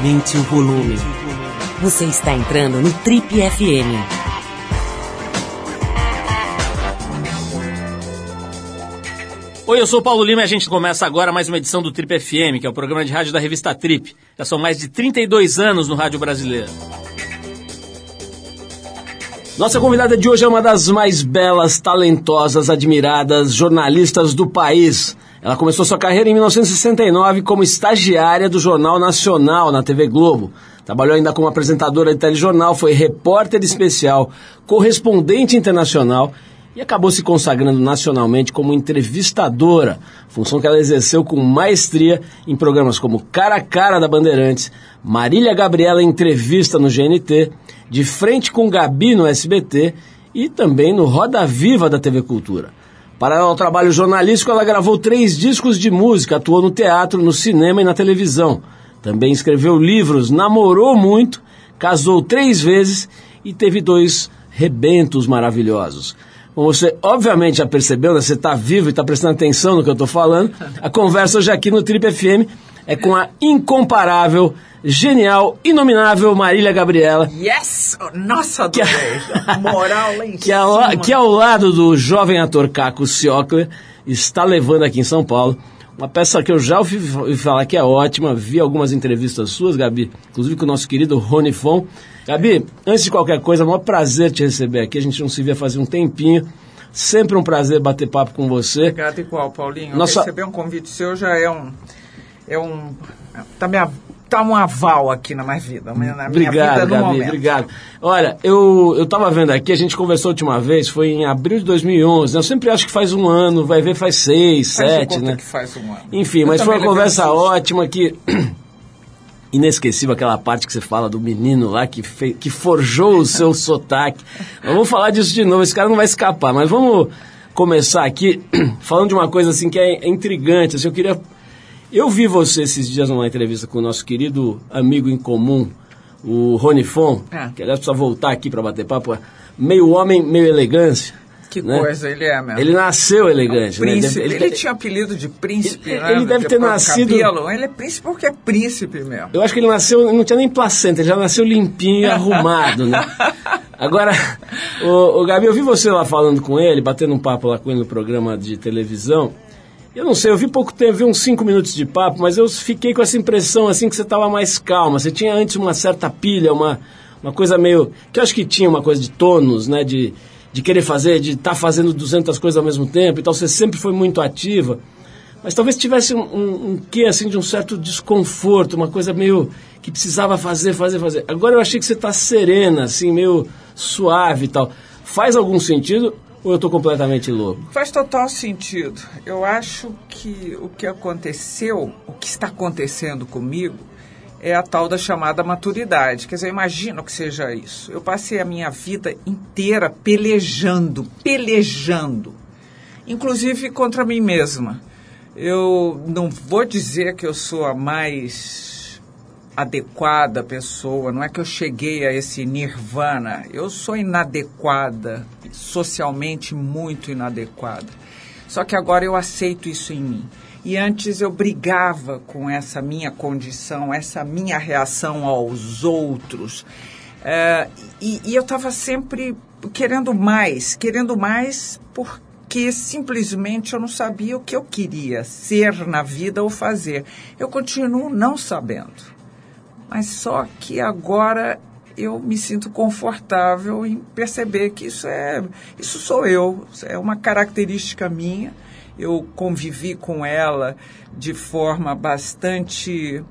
Aumente o volume. Você está entrando no Trip FM. Oi, eu sou o Paulo Lima e a gente começa agora mais uma edição do Trip FM, que é o programa de rádio da revista Trip. Já são mais de 32 anos no rádio brasileiro. Nossa convidada de hoje é uma das mais belas, talentosas, admiradas jornalistas do país. Ela começou sua carreira em 1969 como estagiária do Jornal Nacional na TV Globo. Trabalhou ainda como apresentadora de telejornal, foi repórter especial, correspondente internacional e acabou se consagrando nacionalmente como entrevistadora, função que ela exerceu com maestria em programas como Cara a Cara da Bandeirantes, Marília Gabriela Entrevista no GNT, De Frente com Gabi no SBT e também no Roda Viva da TV Cultura. Para o trabalho jornalístico, ela gravou três discos de música, atuou no teatro, no cinema e na televisão. Também escreveu livros, namorou muito, casou três vezes e teve dois rebentos maravilhosos. Como você obviamente já percebeu, né? você está vivo e está prestando atenção no que eu estou falando. A conversa hoje aqui no Trip FM é com a incomparável, genial, inominável Marília Gabriela. Yes! Nossa, que, a... moral lá em que, ao, que ao lado do jovem ator Caco Ciocler está levando aqui em São Paulo uma peça que eu já ouvi falar que é ótima, vi algumas entrevistas suas, Gabi, inclusive com o nosso querido Rony Fon. Gabi, antes de qualquer coisa, é um maior prazer te receber aqui. A gente não se via fazer um tempinho. Sempre um prazer bater papo com você. Obrigado igual, Paulinho. Nossa... Receber um convite seu já é um... É um... Tá me tá um aval aqui na minha vida, na minha obrigado, vida Gabi, momento. Obrigado. Olha, eu, eu tava vendo aqui, a gente conversou a última vez, foi em abril de 2011. Né? Eu sempre acho que faz um ano, vai ver faz seis, faz sete, né? que faz um ano. Enfim, eu mas foi uma conversa ótima que... Inesquecível aquela parte que você fala do menino lá que, fe... que forjou o seu sotaque. Vamos falar disso de novo, esse cara não vai escapar, mas vamos começar aqui falando de uma coisa assim que é intrigante. Assim, eu queria eu vi você esses dias numa entrevista com o nosso querido amigo em comum, o Rony Fon, é. que aliás precisa voltar aqui para bater papo, meio homem, meio elegância. Que né? coisa, ele é mesmo. Ele nasceu elegante, é um príncipe. Né? Ele, ele, ele, tinha apelido de príncipe, ele, né? Ele deve ter nascido. Cabelo. Ele é príncipe porque é príncipe mesmo. Eu acho que ele nasceu, não tinha nem placenta, ele já nasceu limpinho e arrumado, né? Agora, o, o Gabi, eu vi você lá falando com ele, batendo um papo lá com ele no programa de televisão. Eu não sei, eu vi pouco tempo, vi uns cinco minutos de papo, mas eu fiquei com essa impressão assim que você estava mais calma. Você tinha antes uma certa pilha, uma, uma coisa meio. que eu acho que tinha uma coisa de tônus, né? De, de querer fazer, de estar tá fazendo 200 coisas ao mesmo tempo e tal. Você sempre foi muito ativa. Mas talvez tivesse um, um, um quê, assim, de um certo desconforto, uma coisa meio que precisava fazer, fazer, fazer. Agora eu achei que você está serena, assim, meio suave e tal. Faz algum sentido ou eu estou completamente louco? Faz total sentido. Eu acho que o que aconteceu, o que está acontecendo comigo, é a tal da chamada maturidade. Quer dizer, eu imagino que seja isso. Eu passei a minha vida inteira pelejando, pelejando, inclusive contra mim mesma. Eu não vou dizer que eu sou a mais adequada pessoa, não é que eu cheguei a esse nirvana. Eu sou inadequada, socialmente muito inadequada. Só que agora eu aceito isso em mim. E antes eu brigava com essa minha condição, essa minha reação aos outros. É, e, e eu estava sempre querendo mais, querendo mais porque simplesmente eu não sabia o que eu queria ser na vida ou fazer. Eu continuo não sabendo. Mas só que agora eu me sinto confortável em perceber que isso é isso sou eu, é uma característica minha. Eu convivi com ela de forma bastante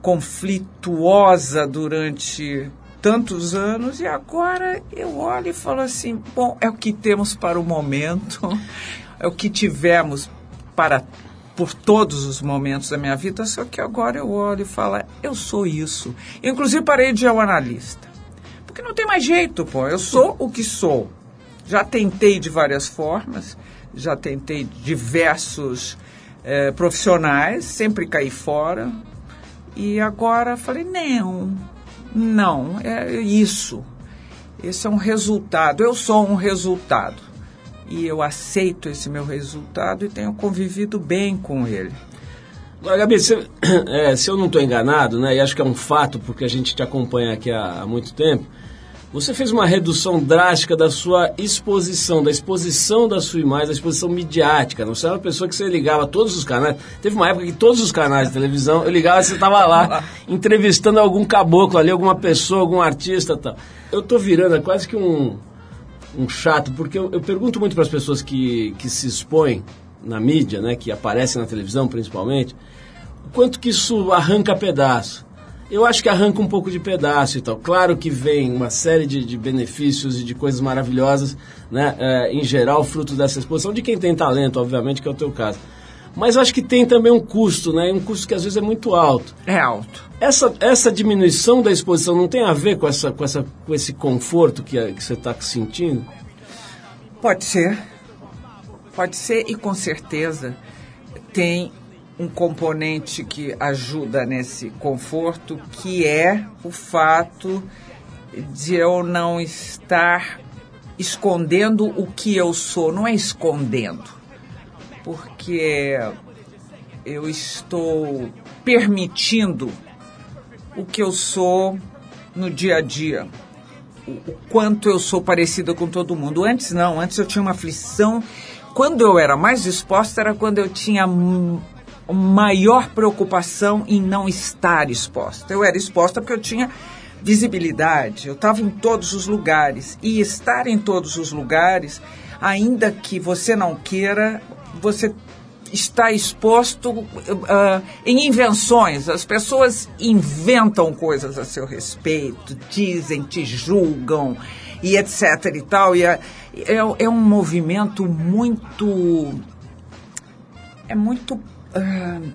conflituosa durante tantos anos e agora eu olho e falo assim, bom, é o que temos para o momento, é o que tivemos para por todos os momentos da minha vida, só que agora eu olho e falo, eu sou isso. Inclusive parei de ser um analista. Porque não tem mais jeito, pô. Eu sou o que sou. Já tentei de várias formas, já tentei diversos é, profissionais, sempre caí fora. E agora falei, não, não, é isso. Esse é um resultado. Eu sou um resultado e eu aceito esse meu resultado e tenho convivido bem com ele. Agora, Gabi, se, é, se eu não estou enganado, né, e acho que é um fato, porque a gente te acompanha aqui há, há muito tempo, você fez uma redução drástica da sua exposição, da exposição da sua imagem, da exposição midiática. Não você era uma pessoa que você ligava a todos os canais. Teve uma época que todos os canais de televisão, eu ligava e você estava lá entrevistando algum caboclo ali, alguma pessoa, algum artista tal. Eu estou virando é quase que um, um chato, porque eu, eu pergunto muito para as pessoas que, que se expõem na mídia, né, que aparecem na televisão principalmente, o quanto que isso arranca pedaço. Eu acho que arranca um pouco de pedaço e tal. Claro que vem uma série de, de benefícios e de coisas maravilhosas, né? É, em geral, fruto dessa exposição, de quem tem talento, obviamente, que é o teu caso. Mas eu acho que tem também um custo, né? Um custo que às vezes é muito alto. É alto. Essa, essa diminuição da exposição não tem a ver com, essa, com, essa, com esse conforto que, que você está sentindo? Pode ser. Pode ser e com certeza tem um componente que ajuda nesse conforto, que é o fato de eu não estar escondendo o que eu sou. Não é escondendo, porque eu estou permitindo o que eu sou no dia a dia. O quanto eu sou parecida com todo mundo. Antes não, antes eu tinha uma aflição. Quando eu era mais exposta era quando eu tinha maior preocupação em não estar exposta. Eu era exposta porque eu tinha visibilidade, eu estava em todos os lugares. E estar em todos os lugares, ainda que você não queira, você está exposto uh, em invenções. As pessoas inventam coisas a seu respeito, dizem, te julgam e etc e tal. E é, é, é um movimento muito. É muito uh,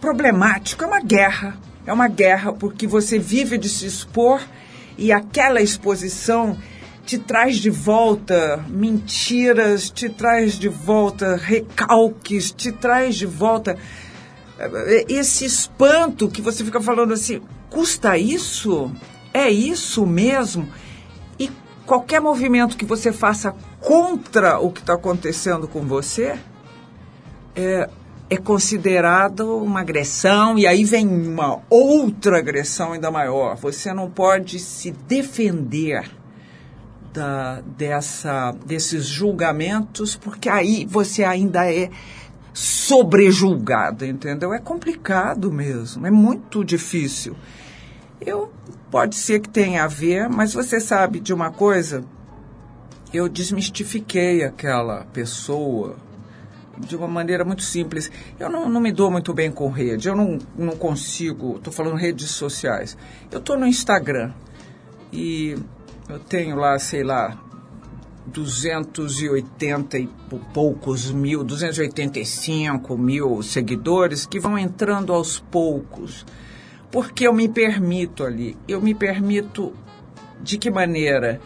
problemático, é uma guerra. É uma guerra porque você vive de se expor e aquela exposição te traz de volta mentiras, te traz de volta recalques, te traz de volta eh, esse espanto que você fica falando assim: custa isso? É isso mesmo? E qualquer movimento que você faça contra o que está acontecendo com você, é, é considerado uma agressão e aí vem uma outra agressão ainda maior. Você não pode se defender da, dessa, desses julgamentos porque aí você ainda é sobrejulgado, entendeu? É complicado mesmo, é muito difícil. Eu pode ser que tenha a ver, mas você sabe de uma coisa? Eu desmistifiquei aquela pessoa de uma maneira muito simples. Eu não, não me dou muito bem com rede, eu não, não consigo, estou falando redes sociais. Eu estou no Instagram e eu tenho lá, sei lá, 280 e poucos mil, 285 mil seguidores que vão entrando aos poucos. Porque eu me permito ali. Eu me permito de que maneira?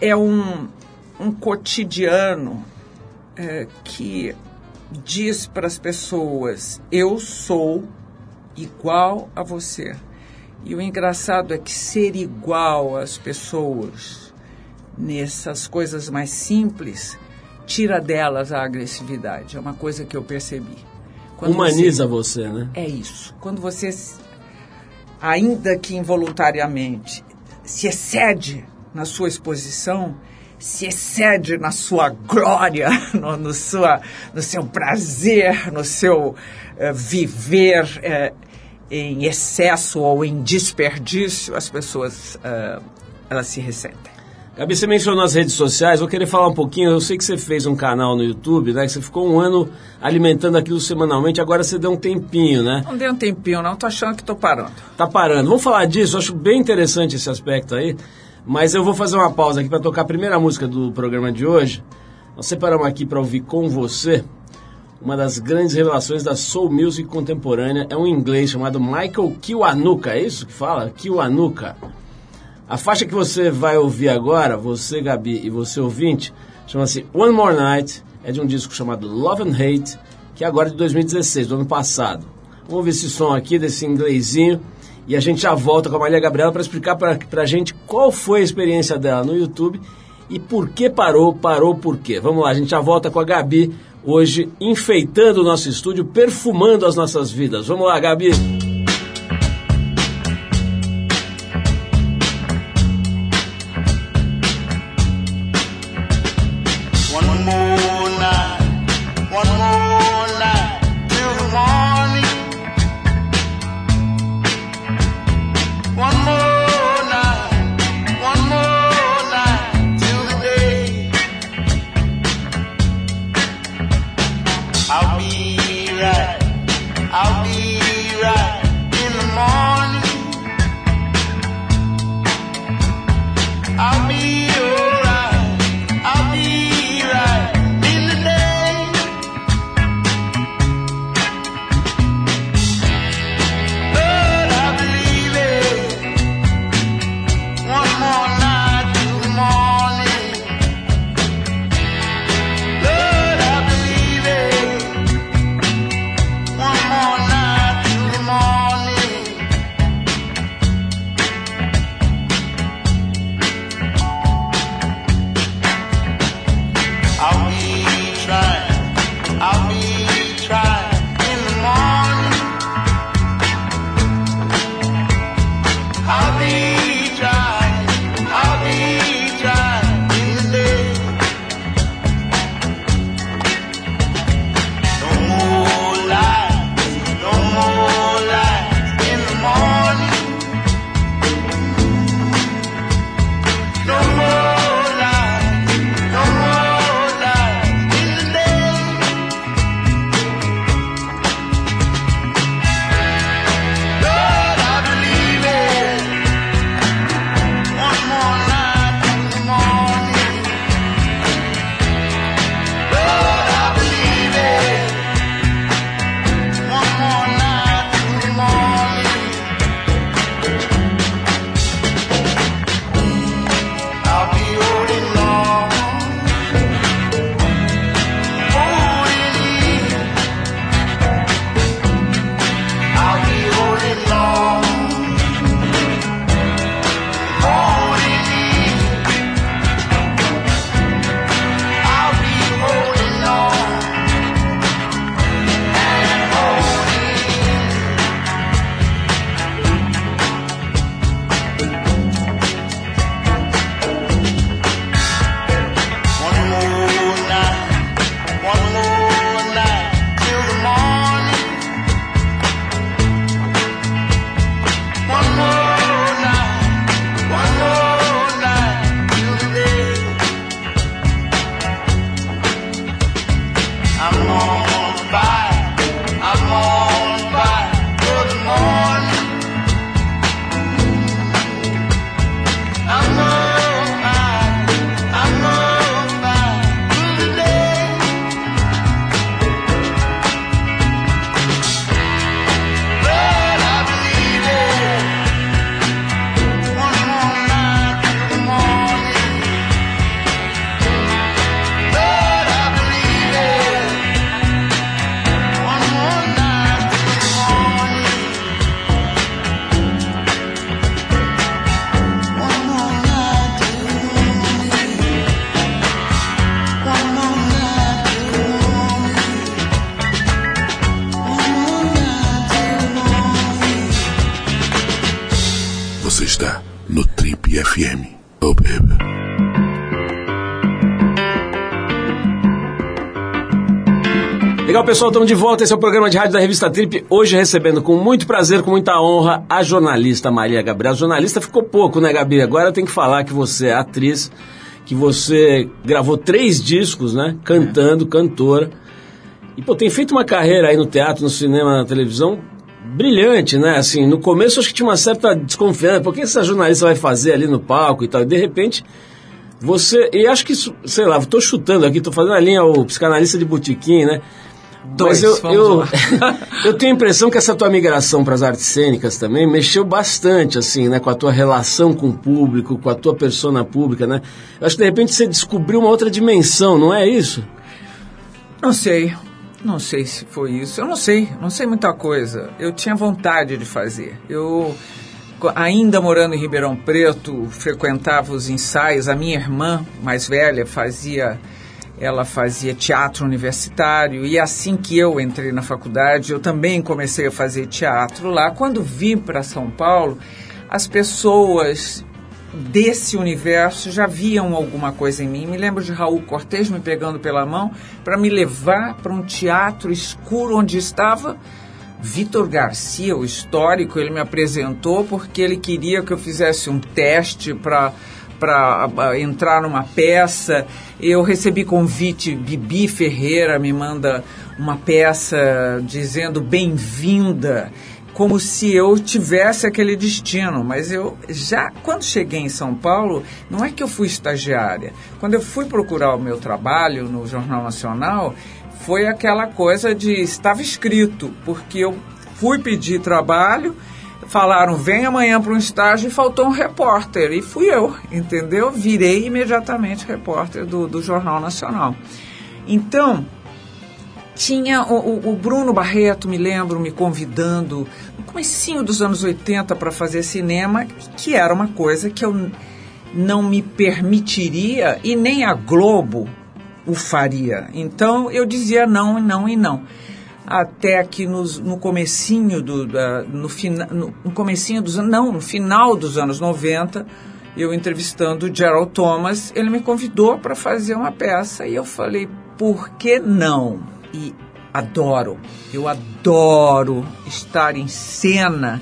É um, um cotidiano é, que diz para as pessoas: eu sou igual a você. E o engraçado é que ser igual às pessoas nessas coisas mais simples tira delas a agressividade. É uma coisa que eu percebi. Quando Humaniza você, você, né? É isso. Quando você, ainda que involuntariamente, se excede na sua exposição, se excede na sua glória, no, no, sua, no seu prazer, no seu uh, viver uh, em excesso ou em desperdício, as pessoas uh, elas se ressentem. Gabi, você mencionou as redes sociais, vou querer falar um pouquinho. Eu sei que você fez um canal no YouTube, né? Que você ficou um ano alimentando aquilo semanalmente, agora você deu um tempinho, né? Não deu um tempinho, não, tô achando que tô parando. Tá parando. Vamos falar disso, eu acho bem interessante esse aspecto aí. Mas eu vou fazer uma pausa aqui para tocar a primeira música do programa de hoje. Nós separamos aqui para ouvir com você uma das grandes revelações da soul music contemporânea. É um inglês chamado Michael Kiwanuka, é isso que fala? Kiwanuka. A faixa que você vai ouvir agora, você Gabi e você ouvinte, chama-se One More Night, é de um disco chamado Love and Hate, que é agora de 2016, do ano passado. Vamos ouvir esse som aqui desse inglesinho e a gente já volta com a Maria Gabriela para explicar para a gente qual foi a experiência dela no YouTube e por que parou, parou por quê. Vamos lá, a gente já volta com a Gabi hoje enfeitando o nosso estúdio, perfumando as nossas vidas. Vamos lá, Gabi. Legal, pessoal, estamos de volta. Esse é o programa de rádio da revista Trip. Hoje recebendo com muito prazer, com muita honra, a jornalista Maria Gabriela. Jornalista ficou pouco, né, Gabi? Agora tem que falar que você é atriz, que você gravou três discos, né? Cantando, cantora. E, pô, tem feito uma carreira aí no teatro, no cinema, na televisão brilhante, né? Assim, no começo acho que tinha uma certa desconfiança. Por que essa jornalista vai fazer ali no palco e tal? E de repente você. E acho que, sei lá, estou chutando aqui, estou fazendo a linha o psicanalista de botiquim, né? Dois, Mas eu, eu, eu, tenho a impressão que essa tua migração para as artes cênicas também mexeu bastante, assim, né? Com a tua relação com o público, com a tua persona pública, né? Eu acho que de repente você descobriu uma outra dimensão, não é isso? Não sei. Não sei se foi isso. Eu não sei. Não sei muita coisa. Eu tinha vontade de fazer. Eu, ainda morando em Ribeirão Preto, frequentava os ensaios. A minha irmã mais velha fazia ela fazia teatro universitário e assim que eu entrei na faculdade, eu também comecei a fazer teatro lá. Quando vim para São Paulo, as pessoas desse universo já viam alguma coisa em mim. Me lembro de Raul Cortez me pegando pela mão para me levar para um teatro escuro onde estava Vitor Garcia, o histórico. Ele me apresentou porque ele queria que eu fizesse um teste para para entrar numa peça. Eu recebi convite, Bibi Ferreira me manda uma peça dizendo bem-vinda como se eu tivesse aquele destino, mas eu já quando cheguei em São Paulo, não é que eu fui estagiária. Quando eu fui procurar o meu trabalho no Jornal Nacional, foi aquela coisa de estava escrito, porque eu fui pedir trabalho, falaram vem amanhã para um estágio e faltou um repórter e fui eu, entendeu? Virei imediatamente repórter do, do Jornal Nacional. Então tinha o, o, Bruno Barreto, me lembro, me convidando no comecinho dos anos 80 para fazer cinema, que era uma coisa que eu não me permitiria e nem a Globo o faria. Então eu dizia não, não e não. Até que nos, no comecinho do, no, fina, no, no comecinho dos não, no final dos anos 90, eu entrevistando o Gerald Thomas, ele me convidou para fazer uma peça e eu falei, por que não? e adoro, eu adoro estar em cena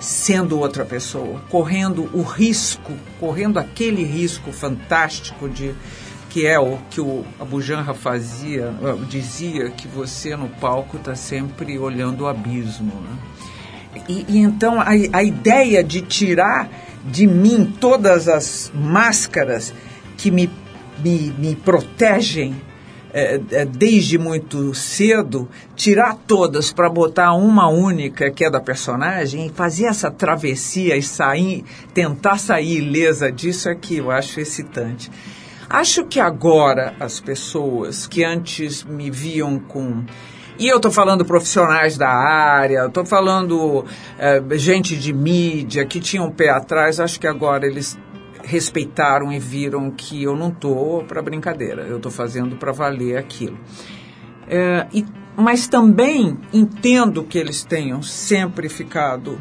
sendo outra pessoa, correndo o risco, correndo aquele risco fantástico de que é o que o Abu Janra fazia, ah, dizia que você no palco está sempre olhando o abismo. Né? E, e, então a, a ideia de tirar de mim todas as máscaras que me, me, me protegem é, desde muito cedo, tirar todas para botar uma única, que é da personagem, e fazer essa travessia e sair, tentar sair ilesa disso é que eu acho excitante. Acho que agora as pessoas que antes me viam com. E eu estou falando profissionais da área, estou falando é, gente de mídia que tinham um pé atrás, acho que agora eles respeitaram e viram que eu não estou para brincadeira, eu estou fazendo para valer aquilo. É, e, mas também entendo que eles tenham sempre ficado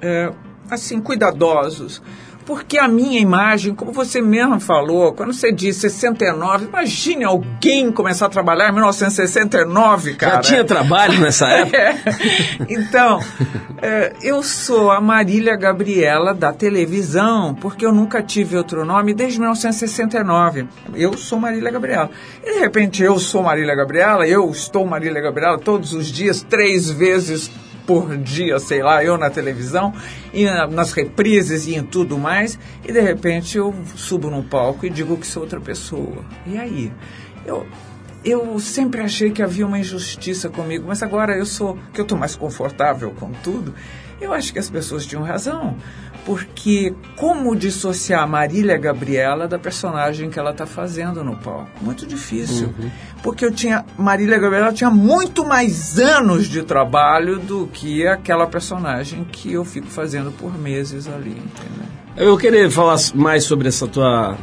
é, assim cuidadosos porque a minha imagem, como você mesmo falou, quando você diz 69, imagine alguém começar a trabalhar em 1969, cara. Já tinha trabalho nessa época? é. Então, é, eu sou a Marília Gabriela da televisão, porque eu nunca tive outro nome desde 1969. Eu sou Marília Gabriela. E de repente eu sou Marília Gabriela, eu estou Marília Gabriela todos os dias, três vezes por dia, sei lá, eu na televisão, e nas reprises e em tudo mais, e de repente eu subo num palco e digo que sou outra pessoa. E aí? Eu, eu sempre achei que havia uma injustiça comigo, mas agora eu sou, que eu estou mais confortável com tudo, eu acho que as pessoas tinham razão porque como dissociar Marília Gabriela da personagem que ela está fazendo no palco? Muito difícil. Uhum. Porque eu tinha. Marília Gabriela tinha muito mais anos de trabalho do que aquela personagem que eu fico fazendo por meses ali. Entendeu? Eu queria falar mais sobre essa tua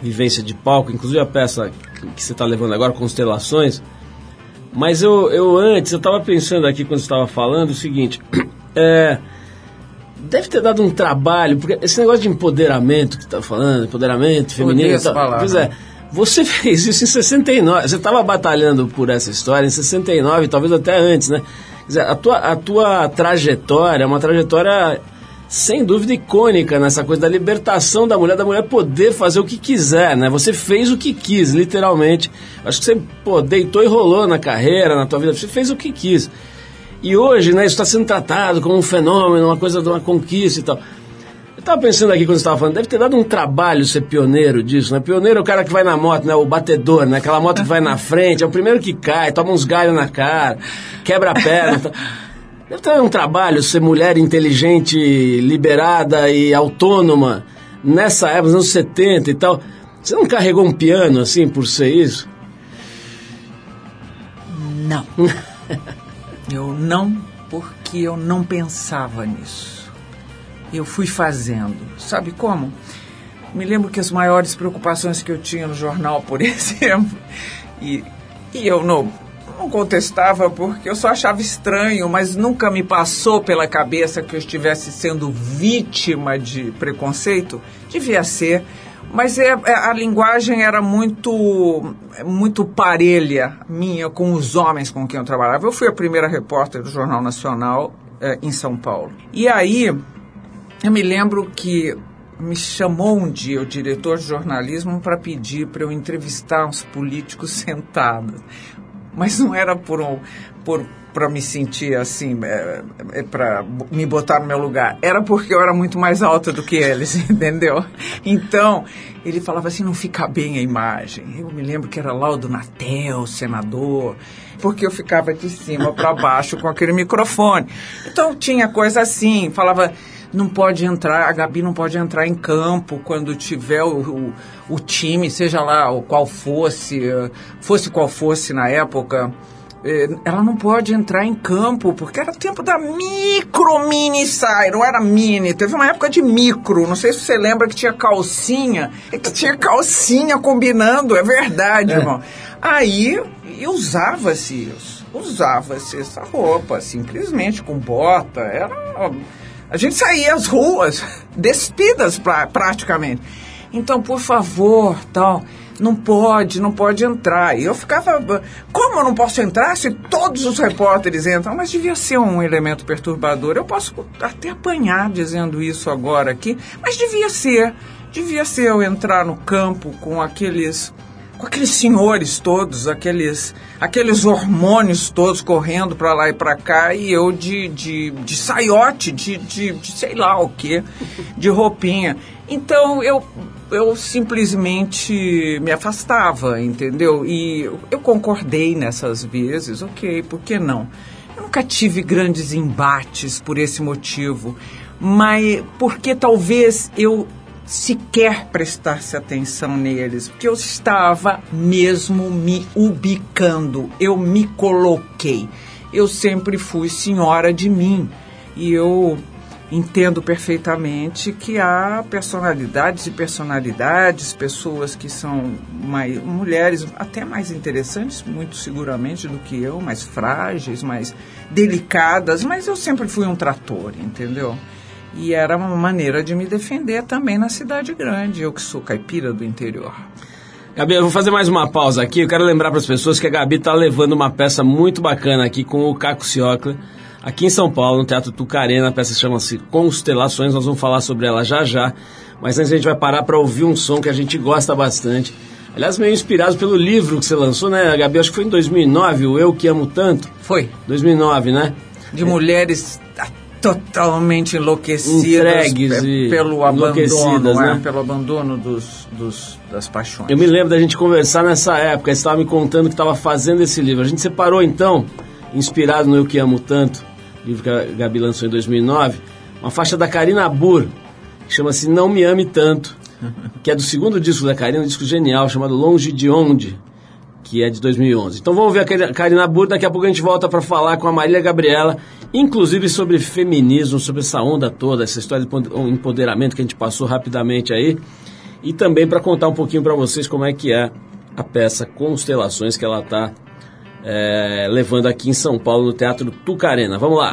vivência de palco, inclusive a peça que você está levando agora, Constelações. Mas eu, eu antes, eu estava pensando aqui quando você estava falando o seguinte. É, deve ter dado um trabalho, porque esse negócio de empoderamento que está falando, empoderamento feminino. Palavra. Pois é. Você fez isso em 69. Você estava batalhando por essa história em 69, talvez até antes, né? Quer dizer, a tua, a tua trajetória é uma trajetória sem dúvida icônica nessa coisa da libertação da mulher, da mulher poder fazer o que quiser, né? Você fez o que quis, literalmente. Acho que você pô, deitou e rolou na carreira, na tua vida, você fez o que quis. E hoje, né, isso está sendo tratado como um fenômeno, uma coisa de uma conquista e tal. Eu estava pensando aqui quando você estava falando, deve ter dado um trabalho ser pioneiro disso, né? Pioneiro é o cara que vai na moto, né? O batedor, né? Aquela moto que vai na frente, é o primeiro que cai, toma uns galhos na cara, quebra a perna. Tal. Deve ter um trabalho ser mulher inteligente, liberada e autônoma nessa época, nos anos 70 e tal. Você não carregou um piano assim por ser isso? Não. Eu não, porque eu não pensava nisso. Eu fui fazendo. Sabe como? Me lembro que as maiores preocupações que eu tinha no jornal, por exemplo, e, e eu não, não contestava porque eu só achava estranho, mas nunca me passou pela cabeça que eu estivesse sendo vítima de preconceito. Devia ser. Mas é, é, a linguagem era muito, muito parelha minha com os homens com quem eu trabalhava. Eu fui a primeira repórter do Jornal Nacional é, em São Paulo. E aí, eu me lembro que me chamou um dia o diretor de jornalismo para pedir para eu entrevistar uns políticos sentados mas não era por um por para me sentir assim, é, é para me botar no meu lugar. Era porque eu era muito mais alta do que eles, entendeu? Então, ele falava assim, não fica bem a imagem. Eu me lembro que era lá o do Natel, senador, porque eu ficava de cima para baixo com aquele microfone. Então, tinha coisa assim, falava não pode entrar, a Gabi não pode entrar em campo quando tiver o, o, o time, seja lá o qual fosse, fosse qual fosse na época é, ela não pode entrar em campo, porque era tempo da micro mini saia, não era mini, teve uma época de micro, não sei se você lembra que tinha calcinha, é que tinha calcinha combinando, é verdade, é. irmão. Aí usava-se isso, usava-se essa roupa, simplesmente com bota, era a gente saía às ruas, despidas pra, praticamente. Então, por favor, tal, não pode, não pode entrar. E eu ficava, como eu não posso entrar se todos os repórteres entram? Mas devia ser um elemento perturbador. Eu posso até apanhar dizendo isso agora aqui, mas devia ser. Devia ser eu entrar no campo com aqueles com aqueles senhores todos, aqueles, aqueles hormônios todos correndo para lá e para cá, e eu de, de, de saiote, de, de, de sei lá o que, de roupinha. Então eu, eu simplesmente me afastava, entendeu? E eu concordei nessas vezes, ok, por que não? Eu nunca tive grandes embates por esse motivo, mas porque talvez eu sequer prestasse atenção neles, porque eu estava mesmo me ubicando, eu me coloquei. Eu sempre fui senhora de mim e eu entendo perfeitamente que há personalidades e personalidades, pessoas que são mais, mulheres até mais interessantes, muito seguramente do que eu, mais frágeis, mais delicadas, mas eu sempre fui um trator, entendeu? E era uma maneira de me defender também na cidade grande, eu que sou caipira do interior. Gabi, eu vou fazer mais uma pausa aqui. Eu quero lembrar para as pessoas que a Gabi está levando uma peça muito bacana aqui com o Caco Ciocla, aqui em São Paulo, no Teatro Tucarena. A peça chama-se Constelações. Nós vamos falar sobre ela já já. Mas antes a gente vai parar para ouvir um som que a gente gosta bastante. Aliás, meio inspirado pelo livro que você lançou, né, Gabi? Acho que foi em 2009, o Eu Que Amo Tanto. Foi. 2009, né? De mulheres totalmente enlouquecidas Entregues pelo abandono, né? né? pelo abandono dos, dos, das paixões. Eu me lembro da gente conversar nessa época, você estava me contando que estava fazendo esse livro. A gente separou então, inspirado no Eu Que Amo Tanto, livro que a Gabi lançou em 2009, uma faixa da Karina Burr, que chama-se Não Me Ame Tanto, que é do segundo disco da Karina, um disco genial chamado Longe de Onde, que é de 2011. Então vamos ver a Karina Burr, daqui a pouco a gente volta para falar com a Marília Gabriela, inclusive sobre feminismo, sobre essa onda toda, essa história de empoderamento que a gente passou rapidamente aí, e também para contar um pouquinho para vocês como é que é a peça Constelações que ela está é, levando aqui em São Paulo no Teatro Tucarena. Vamos lá!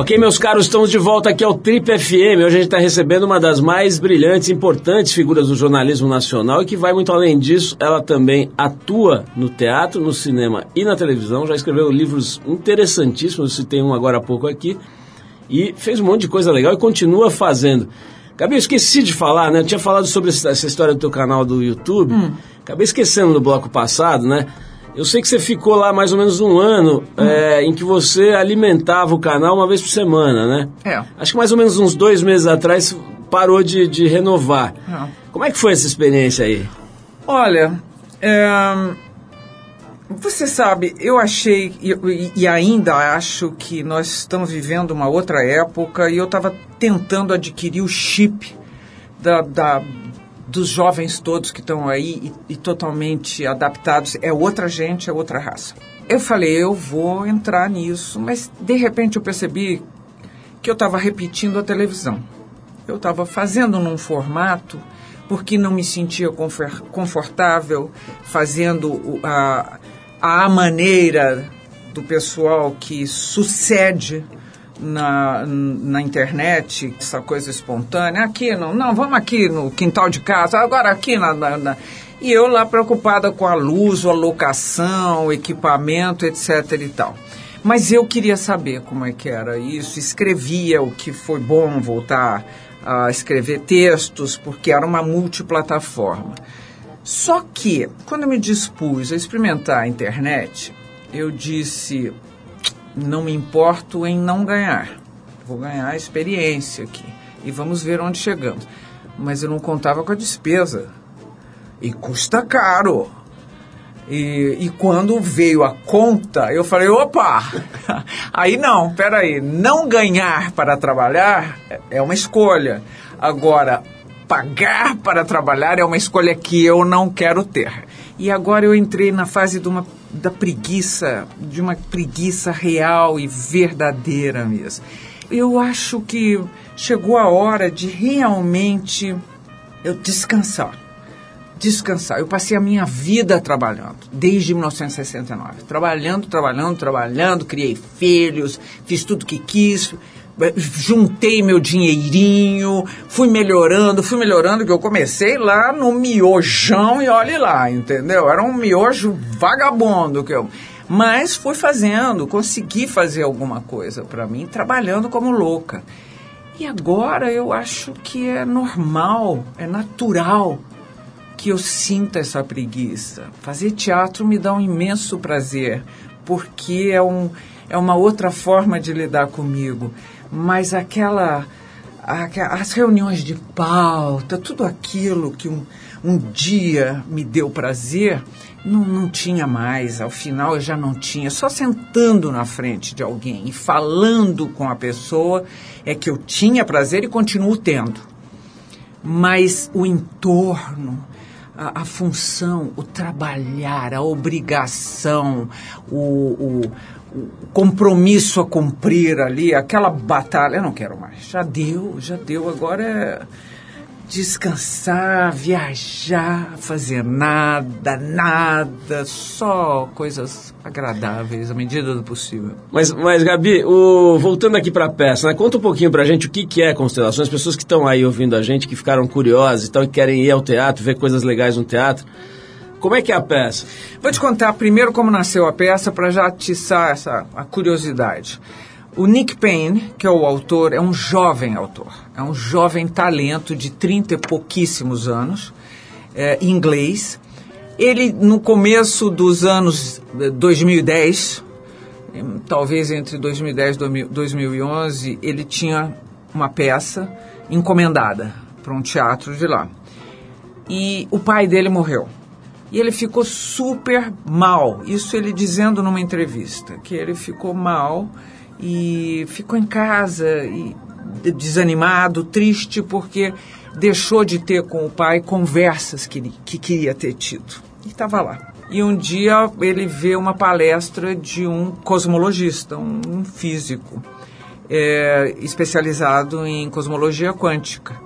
Ok, meus caros, estamos de volta aqui ao Trip FM. Hoje a gente está recebendo uma das mais brilhantes e importantes figuras do jornalismo nacional e que vai muito além disso. Ela também atua no teatro, no cinema e na televisão. Já escreveu livros interessantíssimos, citei um agora há pouco aqui. E fez um monte de coisa legal e continua fazendo. Gabi, eu esqueci de falar, né? Eu tinha falado sobre essa história do teu canal do YouTube. Hum. Acabei esquecendo no bloco passado, né? Eu sei que você ficou lá mais ou menos um ano hum. é, em que você alimentava o canal uma vez por semana, né? É. Acho que mais ou menos uns dois meses atrás parou de, de renovar. É. Como é que foi essa experiência aí? Olha, é, você sabe, eu achei e, e, ainda acho que nós estamos vivendo uma outra época e eu estava tentando adquirir o chip da, da dos jovens todos que estão aí e, e, totalmente adaptados. É outra gente, é outra raça. Eu falei, eu vou entrar nisso, mas de repente eu percebi que eu estava repetindo a televisão. Eu estava fazendo num formato porque não me sentia confortável fazendo a, a maneira do pessoal que sucede na, na internet, essa coisa espontânea, aqui não, não, vamos aqui no quintal de casa, agora aqui na, na, na. E eu lá preocupada com a luz, a locação, o equipamento, etc e tal. Mas eu queria saber como é que era isso, escrevia o que foi bom voltar a escrever textos, porque era uma multiplataforma. Só que, quando eu me dispus a experimentar a internet, eu disse: não me importo em não ganhar. Vou ganhar experiência aqui. E vamos ver onde chegamos. Mas eu não contava com a despesa. E custa caro. E, e quando veio a conta, eu falei, opa! Aí não, peraí, não ganhar para trabalhar é uma escolha. Agora, pagar para trabalhar é uma escolha que eu não quero ter. E agora eu entrei na fase de uma da preguiça, de uma preguiça real e verdadeira mesmo. Eu acho que chegou a hora de realmente eu descansar. Descansar. Eu passei a minha vida trabalhando, desde 1969. Trabalhando, trabalhando, trabalhando, criei filhos, fiz tudo que quis, juntei meu dinheirinho, fui melhorando, fui melhorando, que eu comecei lá no miojão e olhe lá, entendeu? Era um miojo vagabundo que eu... Mas fui fazendo, consegui fazer alguma coisa para mim, trabalhando como louca. E agora eu acho que é normal, é natural que eu sinta essa preguiça. Fazer teatro me dá um imenso prazer, porque é, um, é uma outra forma de lidar comigo mas aquela, as reuniões de pauta, tudo aquilo que um, um dia me deu prazer, não, não tinha mais. Ao final eu já não tinha. Só sentando na frente de alguém e falando com a pessoa é que eu tinha prazer e continuo tendo. Mas o entorno, a, a função, o trabalhar, a obrigação, o, o compromisso a cumprir ali, aquela batalha, eu não quero mais. Já deu, já deu. Agora é descansar, viajar, fazer nada, nada, só coisas agradáveis à medida do possível. Mas, mas Gabi, o, voltando aqui para a peça, né, conta um pouquinho para a gente o que, que é Constelações, as pessoas que estão aí ouvindo a gente, que ficaram curiosas e, tal, e querem ir ao teatro, ver coisas legais no teatro. Como é que é a peça? Vou te contar primeiro como nasceu a peça para já atiçar essa a curiosidade. O Nick Payne, que é o autor, é um jovem autor. É um jovem talento de 30 e pouquíssimos anos, é, inglês. Ele, no começo dos anos 2010, eh, talvez entre 2010 e 2011, ele tinha uma peça encomendada para um teatro de lá. E o pai dele morreu. E ele ficou super mal. Isso ele dizendo numa entrevista, que ele ficou mal e ficou em casa e desanimado, triste, porque deixou de ter com o pai conversas que, que queria ter tido. E estava lá. E um dia ele vê uma palestra de um cosmologista, um, um físico, é, especializado em cosmologia quântica.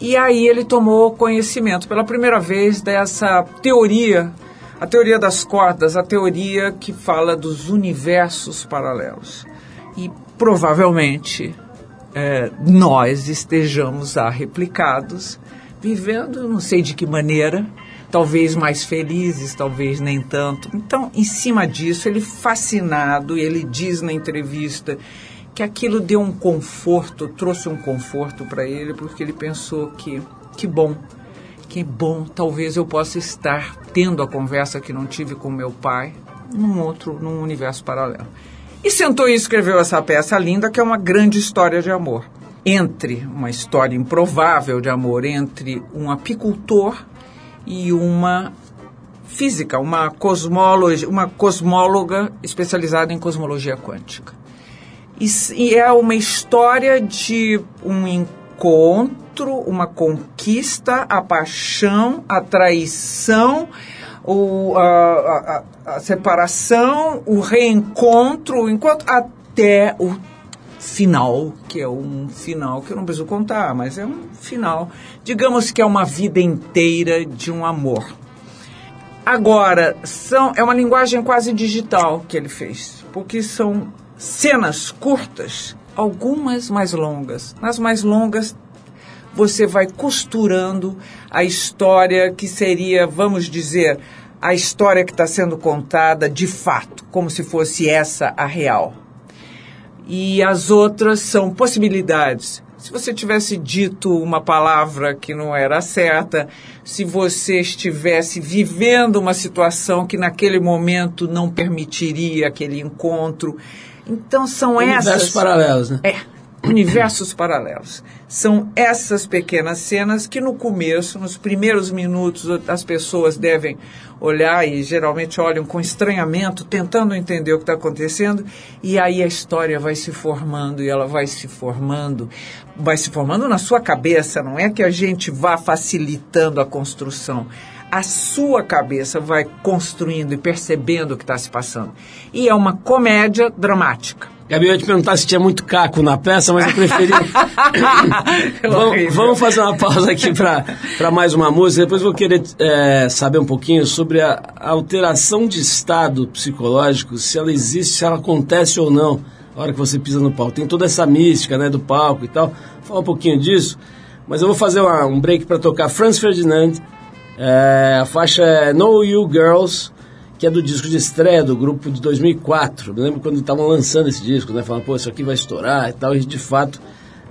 E aí ele tomou conhecimento pela primeira vez dessa teoria, a teoria das cordas, a teoria que fala dos universos paralelos. E provavelmente é, nós estejamos a replicados, vivendo não sei de que maneira, talvez mais felizes, talvez nem tanto. Então, em cima disso, ele fascinado, ele diz na entrevista que aquilo deu um conforto, trouxe um conforto para ele, porque ele pensou que que bom, que bom, talvez eu possa estar tendo a conversa que não tive com meu pai num outro, num universo paralelo. E sentou e escreveu essa peça linda, que é uma grande história de amor. Entre uma história improvável de amor entre um apicultor e uma física, uma uma cosmóloga especializada em cosmologia quântica. E, é uma história de um encontro, uma conquista, a paixão, a traição, o, a, a, a separação, o reencontro, o encontro, até o final, que é um final que eu não preciso contar, mas é um final. Digamos que é uma vida inteira de um amor. Agora, são, é uma linguagem quase digital que ele fez, porque são cenas curtas, algumas mais longas. Nas mais longas, você vai costurando a história que seria, vamos dizer, a história que está sendo contada de fato, como se fosse essa a real. E as outras são possibilidades. Se você tivesse dito uma palavra que não era certa, se você estivesse vivendo uma situação que naquele momento não permitiria aquele encontro. Então são Universos essas. paralelos, né? É, universos paralelos. São essas pequenas cenas que no começo, nos primeiros minutos, as pessoas devem olhar e geralmente olham com estranhamento, tentando entender o que está acontecendo, e aí a história vai se formando e ela vai se formando, vai se formando na sua cabeça, não é que a gente vá facilitando a construção. A sua cabeça vai construindo e percebendo o que está se passando. E é uma comédia dramática. Gabi, eu ia te perguntar se tinha muito caco na peça, mas eu preferi. vamos, vamos, fazer uma pausa aqui para mais uma música. Depois vou querer é, saber um pouquinho sobre a, a, alteração de estado psicológico, se ela existe, se ela acontece ou não, na hora que você pisa no palco. Tem toda essa mística né, do palco e tal. Fala um pouquinho disso. Mas eu vou fazer uma, um break para tocar Franz Ferdinand. É, a faixa é Know You Girls que é do disco de estreia do grupo de 2004. Me lembro quando estavam lançando esse disco, né? Falando, pô, isso aqui vai estourar e tal. E de fato,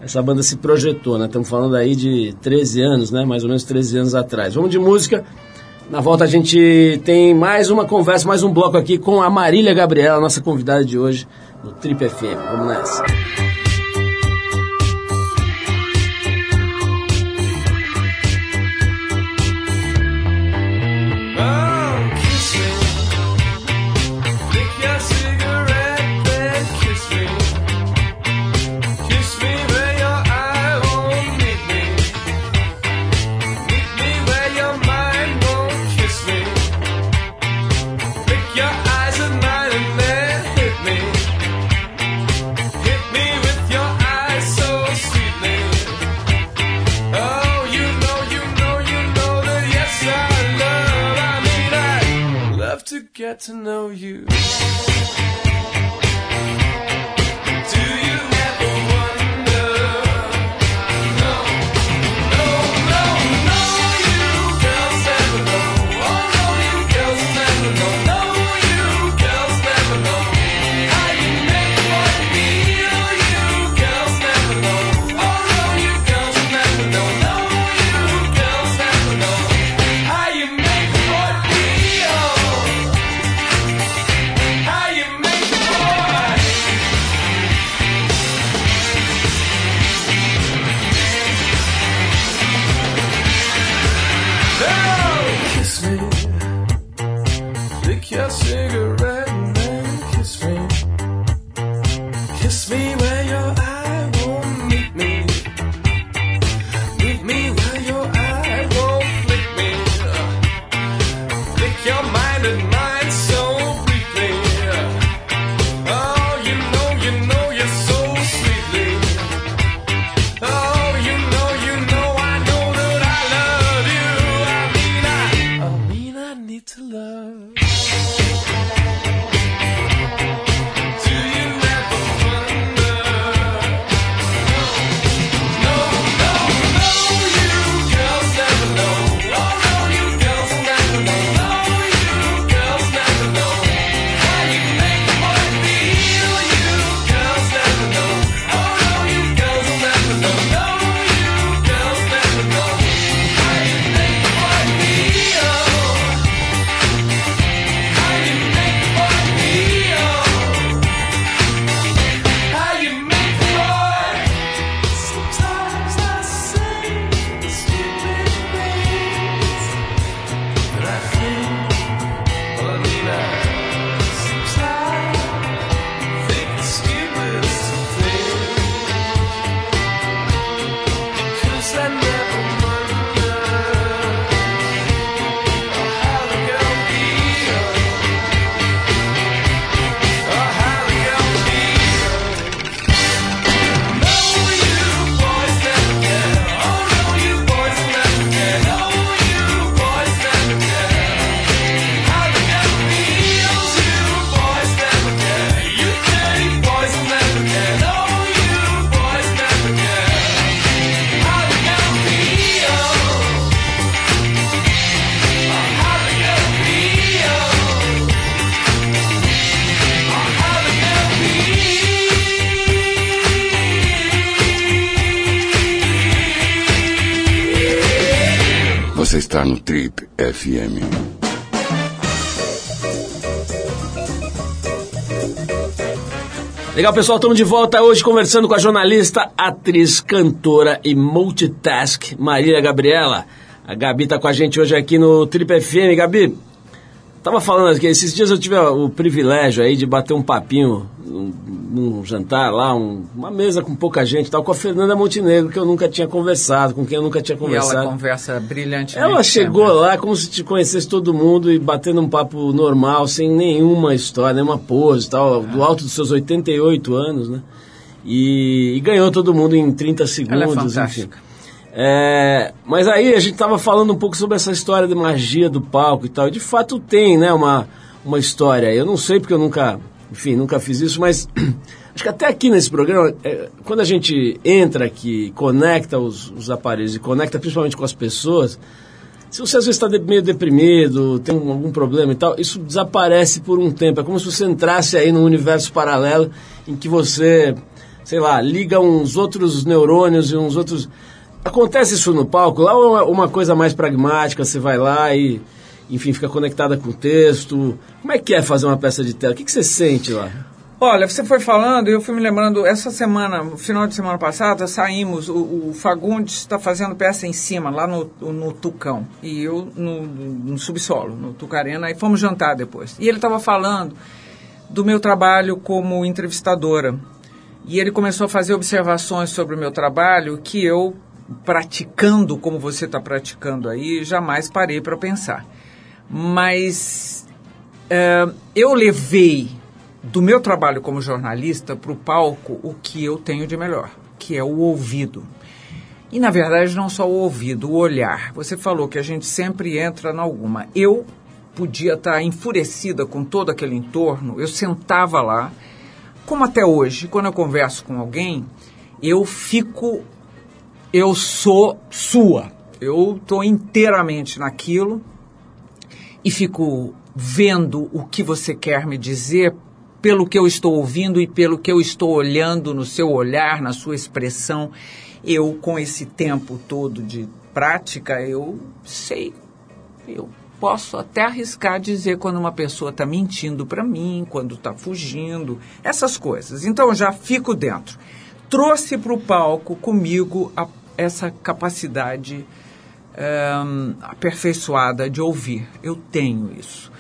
essa banda se projetou, né? Estamos falando aí de 13 anos, né? Mais ou menos 13 anos atrás. Vamos de música. Na volta a gente tem mais uma conversa, mais um bloco aqui com a Marília Gabriela, nossa convidada de hoje no Trip FM. Vamos nessa. FM. Legal, pessoal, estamos de volta hoje conversando com a jornalista, atriz, cantora e multitask Marília Gabriela. A Gabi está com a gente hoje aqui no Trip FM. Gabi, tava falando aqui, esses dias eu tive o privilégio aí de bater um papinho num, num jantar lá, um, uma mesa com pouca gente, tal, com a Fernanda Montenegro, que eu nunca tinha conversado, com quem eu nunca tinha E conversado. ela conversa brilhantemente. Ela chegou sempre. lá como se te conhecesse todo mundo e batendo um papo normal, sem nenhuma história, nenhuma pose e tal, do alto dos seus 88 anos, né? E, e ganhou todo mundo em 30 segundos, Ela é enfim. É, mas aí a gente tava falando um pouco sobre essa história de magia do palco e tal. De fato tem, né, uma, uma história. Eu não sei porque eu nunca, enfim, nunca fiz isso, mas acho que até aqui nesse programa, é, quando a gente entra aqui, conecta os, os aparelhos e conecta principalmente com as pessoas, se você às vezes está meio deprimido, tem um- algum problema e tal, isso desaparece por um tempo. É como se você entrasse aí num universo paralelo em que você, sei lá, liga uns outros neurônios e uns outros. Acontece isso no palco? Lá é uma coisa mais pragmática, você vai lá e, enfim, fica conectada com o texto. Como é que é fazer uma peça de tela? O que, que você sente lá? Olha, você foi falando e eu fui me lembrando, essa semana, final de semana passada, saímos, o, o Fagundes está fazendo peça em cima, lá no, no Tucão, e eu no, no subsolo, no Tucarena, e fomos jantar depois. E ele estava falando do meu trabalho como entrevistadora. E ele começou a fazer observações sobre o meu trabalho que eu, praticando como você está praticando aí, jamais parei para pensar. Mas é, eu levei do meu trabalho como jornalista para o palco o que eu tenho de melhor, que é o ouvido. E na verdade não só o ouvido, o olhar. Você falou que a gente sempre entra em alguma. Eu podia estar enfurecida com todo aquele entorno, eu sentava lá, como até hoje, quando eu converso com alguém, eu fico, eu sou sua. Eu estou inteiramente naquilo e fico vendo o que você quer me dizer pelo que eu estou ouvindo e pelo que eu estou olhando no seu olhar, na sua expressão. Eu, com esse tempo todo de prática, eu sei, eu posso até arriscar dizer quando uma pessoa está mentindo para mim, quando está fugindo, essas coisas. Então eu já fico dentro. Trouxe para o palco comigo a, essa capacidade ehm, aperfeiçoada de ouvir. Eu tenho isso.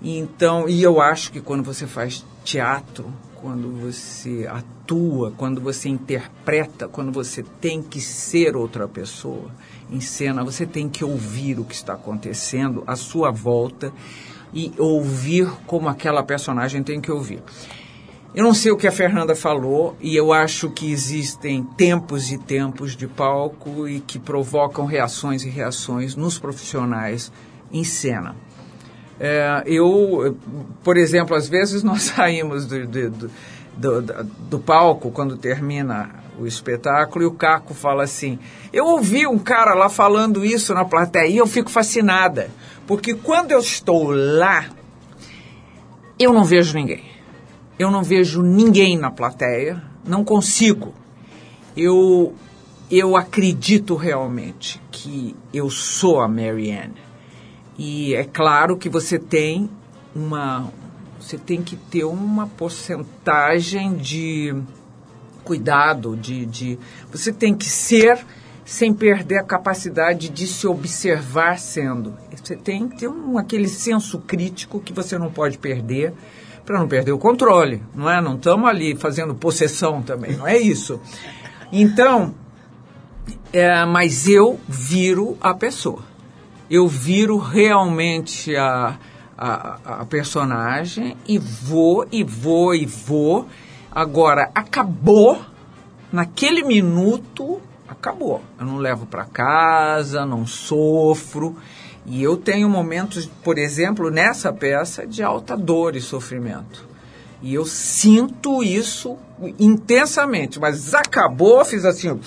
Então, e eu acho que quando você faz teatro, quando você atua, quando você interpreta, quando você tem que ser outra pessoa em cena, você tem que ouvir o que está acontecendo à sua volta e ouvir como aquela personagem tem que ouvir. Eu não sei o que a Fernanda falou e eu acho que existem tempos e tempos de palco e que provocam reações e reações nos profissionais em cena. É, eu, por exemplo, às vezes nós saímos do, do, do, do, palco quando termina o espetáculo e o Caco fala assim: Eu ouvi um cara lá falando isso na plateia e eu fico fascinada, porque quando eu estou lá, eu não vejo ninguém. Eu não vejo ninguém na plateia, não consigo. Eu, eu acredito realmente que eu sou a Marianne. E é claro que você tem uma. Você tem que ter uma porcentagem de cuidado, de, de. Você tem que ser sem perder a capacidade de se observar sendo. Você tem que ter um, aquele senso crítico que você não pode perder para não perder o controle, não é? Não estamos ali fazendo possessão também, não é isso. Então, é, mas eu viro a pessoa. Eu viro realmente a, a, a personagem e vou, e vou, e vou. Agora, acabou, naquele minuto, acabou. Eu não levo para casa, não sofro. E eu tenho momentos, por exemplo, nessa peça, de alta dor e sofrimento. E eu sinto isso intensamente. Mas acabou, fiz assim.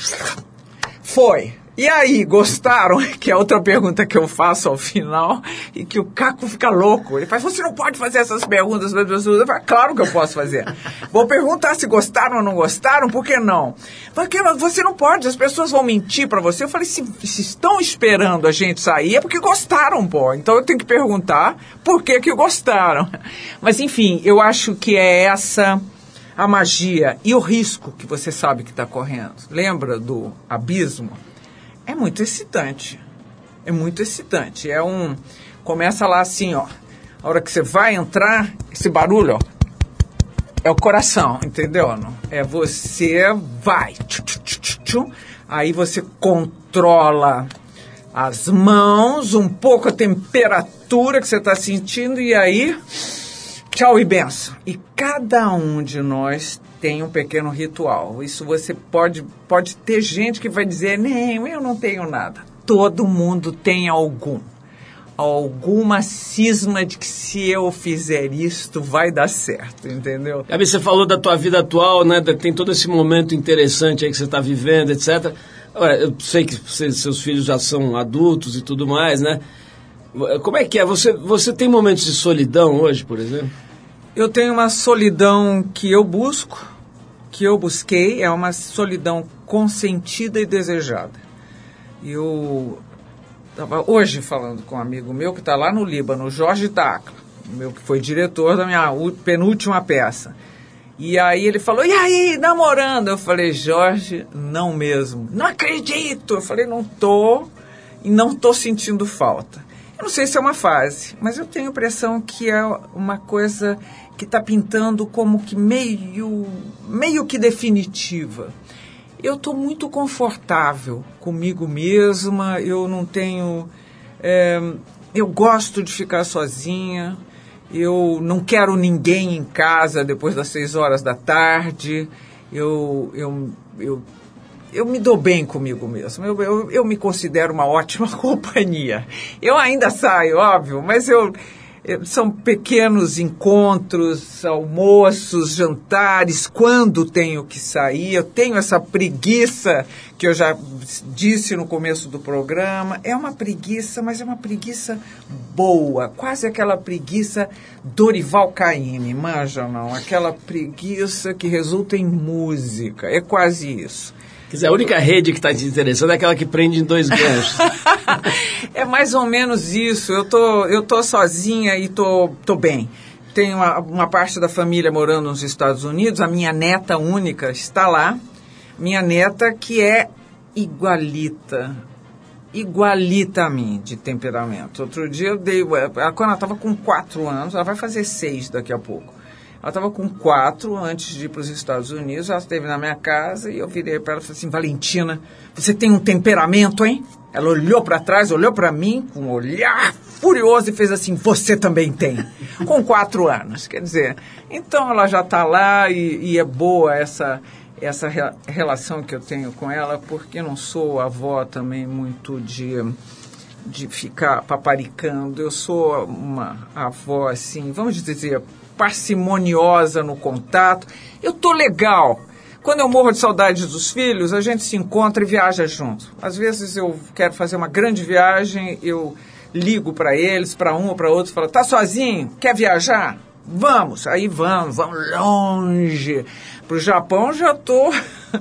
Foi. E aí, gostaram? Que é outra pergunta que eu faço ao final e que o Caco fica louco. Ele faz, você não pode fazer essas perguntas para as pessoas. Eu falo, claro que eu posso fazer. Vou perguntar se gostaram ou não gostaram, por que não? Porque você não pode, as pessoas vão mentir para você. Eu falei, se, se, estão esperando a gente sair é porque gostaram, pô. Então eu tenho que perguntar por que que gostaram. Mas enfim, eu acho que é essa a magia e o risco que você sabe que está correndo. Lembra do abismo? É muito excitante. É muito excitante. É um. Começa lá assim, ó. A hora que você vai entrar, esse barulho, ó. É o coração, entendeu? Não? É você vai. Aí você controla as mãos, um pouco a temperatura que você está sentindo, e aí. Tchau e benção. E cada um de nós tem um pequeno ritual. Isso você pode, pode ter gente que vai dizer, nem, eu não tenho nada. Todo mundo tem algum. Alguma cisma de que se eu fizer isto vai dar certo, entendeu? Gabi, você falou da tua vida atual, né? Tem todo esse momento interessante aí que você está vivendo, etc. Eu sei que seus filhos já são adultos e tudo mais, né? Como é que é? Você, você tem momentos de solidão hoje, por exemplo? Eu tenho uma solidão que eu busco, que eu busquei, é uma solidão consentida e desejada. Eu estava hoje falando com um amigo meu que está lá no Líbano, Jorge Tacla, meu que foi diretor da minha penúltima peça. E aí ele falou, e aí, namorando? Eu falei, Jorge, não mesmo. Não acredito! Eu falei, não tô e não tô sentindo falta. Eu não sei se é uma fase, mas eu tenho a impressão que é uma coisa que está pintando como que meio, meio que definitiva. Eu estou muito confortável comigo mesma, eu não tenho. É, eu gosto de ficar sozinha, eu não quero ninguém em casa depois das seis horas da tarde, eu, eu, eu, eu me dou bem comigo mesmo, eu, eu, eu me considero uma ótima companhia. Eu ainda saio, óbvio, mas eu são pequenos encontros, almoços, jantares, quando tenho que sair. Eu tenho essa preguiça que eu já disse no começo do programa. É uma preguiça, mas é uma preguiça boa, quase aquela preguiça Dorival Caymmi, manja não? Aquela preguiça que resulta em música. É quase isso. Quer dizer, a única rede que está te interessando é aquela que prende em dois ganchos. é mais ou menos isso. Eu tô, eu tô sozinha e tô, tô bem. Tenho uma, uma parte da família morando nos Estados Unidos. A minha neta única está lá. Minha neta que é igualita igualita a mim de temperamento. Outro dia eu dei. Quando ela estava com quatro anos, ela vai fazer seis daqui a pouco. Ela estava com quatro antes de ir para os Estados Unidos. Ela esteve na minha casa e eu virei para ela e falei assim: Valentina, você tem um temperamento, hein? Ela olhou para trás, olhou para mim com um olhar furioso e fez assim: Você também tem. com quatro anos. Quer dizer, então ela já está lá e, e, é boa essa, essa relação que eu tenho com ela, porque não sou avó também muito de de ficar paparicando. Eu sou uma avó, assim, vamos dizer, parcimoniosa no contato. Eu tô legal. Quando eu morro de saudade dos filhos, a gente se encontra e viaja junto. Às vezes eu quero fazer uma grande viagem, eu ligo para eles, para um ou para outro, falo: "Tá sozinho? Quer viajar? Vamos". Aí vamos, vamos longe. Pro Japão já tô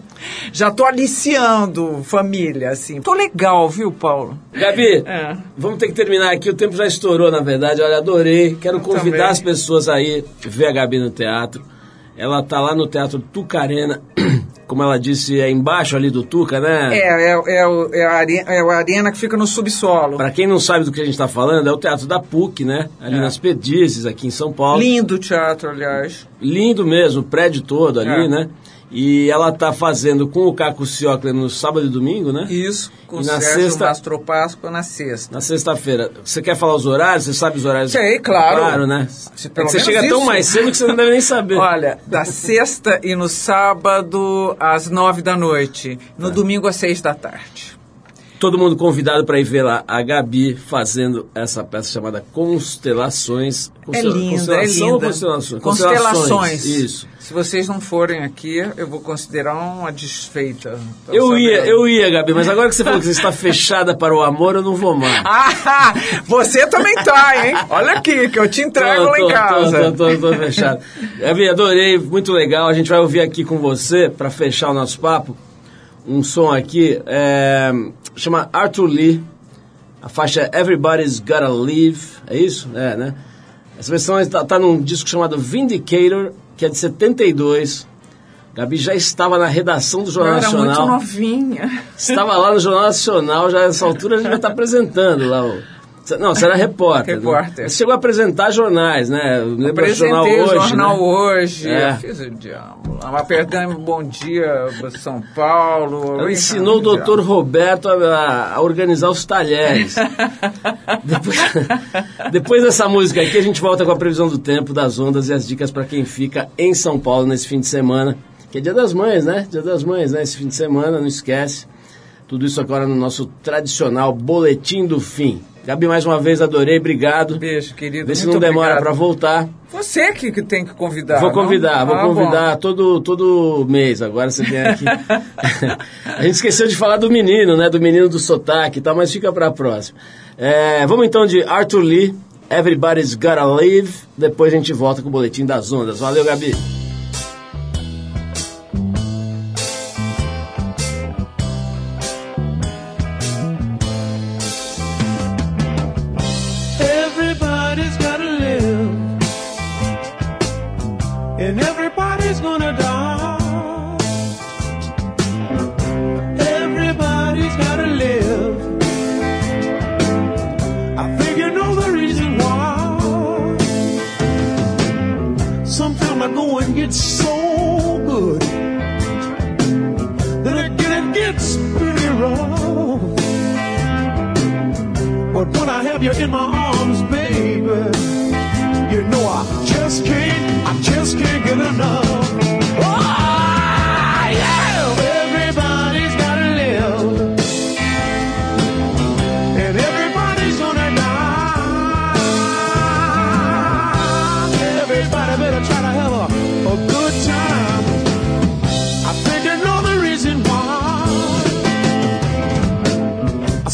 já tô aliciando família assim. Tô legal, viu, Paulo? Gabi, É. vamos ter que terminar aqui. O tempo já estourou, na verdade. Olha, adorei. Quero Eu convidar também. as pessoas aí ver a Gabi no teatro. Ela tá lá no Teatro Tucarena. Como ela disse, é embaixo ali do Tuca, né? É, é, é, o- é, a arena, é a arena que fica no subsolo. Pra quem não sabe do que a gente tá falando, é o Teatro da PUC, né? Ali É. nas Perdizes, aqui em São Paulo. Lindo teatro, aliás. Lindo mesmo, o prédio todo ali, É. né? E ela tá fazendo com o Caco Ciocler no sábado e domingo, né? Isso, com E o na Sérgio sexta- Mastro Páscoa na sexta. Na sexta-feira. Você quer falar os horários? Você sabe os horários? Sei, claro. Claro, né? Se É você chega tão isso. mais cedo que você não deve nem saber. Olha, da sexta e no sábado às nove da noite. No Tá. domingo às seis da tarde. Todo mundo convidado para ir ver lá a Gabi fazendo essa peça chamada Constelações. É linda, é linda. Constelações? Constelações. Isso. Se vocês não forem aqui, eu vou considerar uma desfeita. Tô Eu ia, sabendo. eu ia, Gabi, mas agora que você falou que você está fechada para o amor, eu não vou mais. Ah, você também tá, hein? Olha aqui, que eu te entrego lá em casa. Tô, tô, tô, tô fechado. Gabi, adorei, muito legal. A gente vai ouvir aqui com você, para fechar o nosso papo, um som aqui, é, chama Arthur Lee. A faixa é Everybody's Gotta Live, é isso? É, né? Essa versão está tá num disco chamado Vindicator, que é de 72. Gabi já estava na redação do Eu Jornal era muito Nacional. novinha. Estava lá no Jornal Nacional, já nessa altura a gente já está apresentando lá o. Não, você era repórter. né? Repórter. Você chegou a apresentar jornais, né? Lembra do Jornal Apresentei o Hoje, Jornal né? Hoje, É. eu fiz o diabo. lá. Apertando Bom Dia São Paulo. Ela ensinou o doutor Roberto a, a organizar os talheres. depois, depois dessa música aqui, a gente volta com a previsão do tempo, das ondas e as dicas para quem fica em São Paulo nesse fim de semana. Que é dia das mães, né? Dia das mães, né? Esse fim de semana, não esquece. Tudo isso agora no nosso tradicional Boletim do Fim. Gabi, mais uma vez, adorei, obrigado. Beijo, querido. Vê se não demora para voltar. Você que, que tem que convidar. Vou não? convidar, vou Ah, bom. convidar todo, todo mês. Agora você vem aqui. a gente esqueceu de falar do menino, né? Do menino do sotaque e tal, mas fica pra próxima. É, vamos então de Arthur Lee, Everybody's Gotta Live. Depois a gente volta com o boletim das ondas. Valeu, Gabi.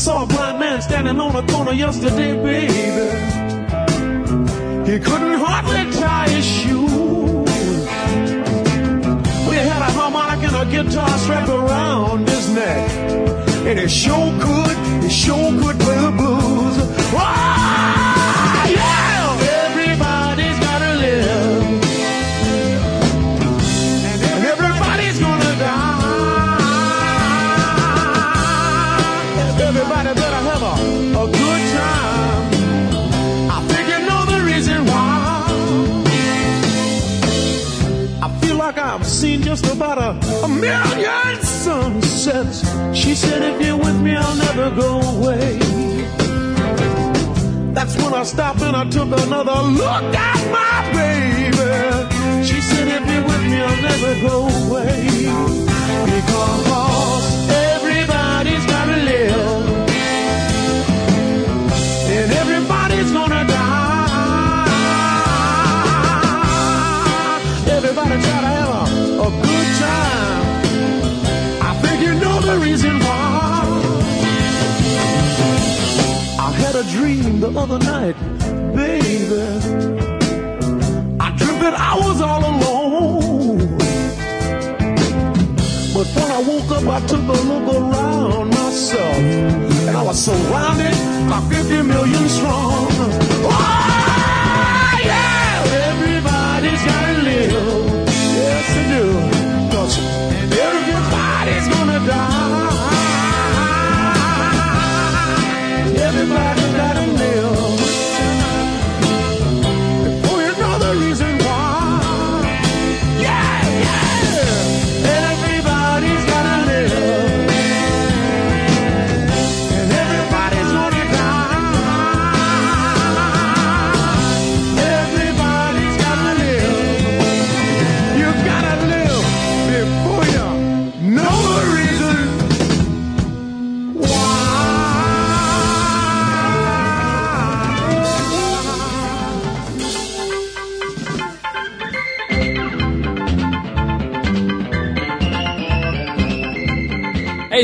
Saw a blind man standing on a corner yesterday, baby. He couldn't hardly tie his shoes. We had a harmonica and a guitar strapped around his neck. And he sure could, he sure could play the blues. Just about a, a million sunsets. She said, if you're with me, I'll never go away. That's when I stopped and I took another look at my baby. She said, if you're with me, I'll never go away. Because a dream the other night, baby. I dreamt that I was all alone. But when I woke up, I took a look around myself, and I was surrounded by 50 million strong. Oh, yeah! Everybody's gotta live. Yes, they do. 'Cause everybody's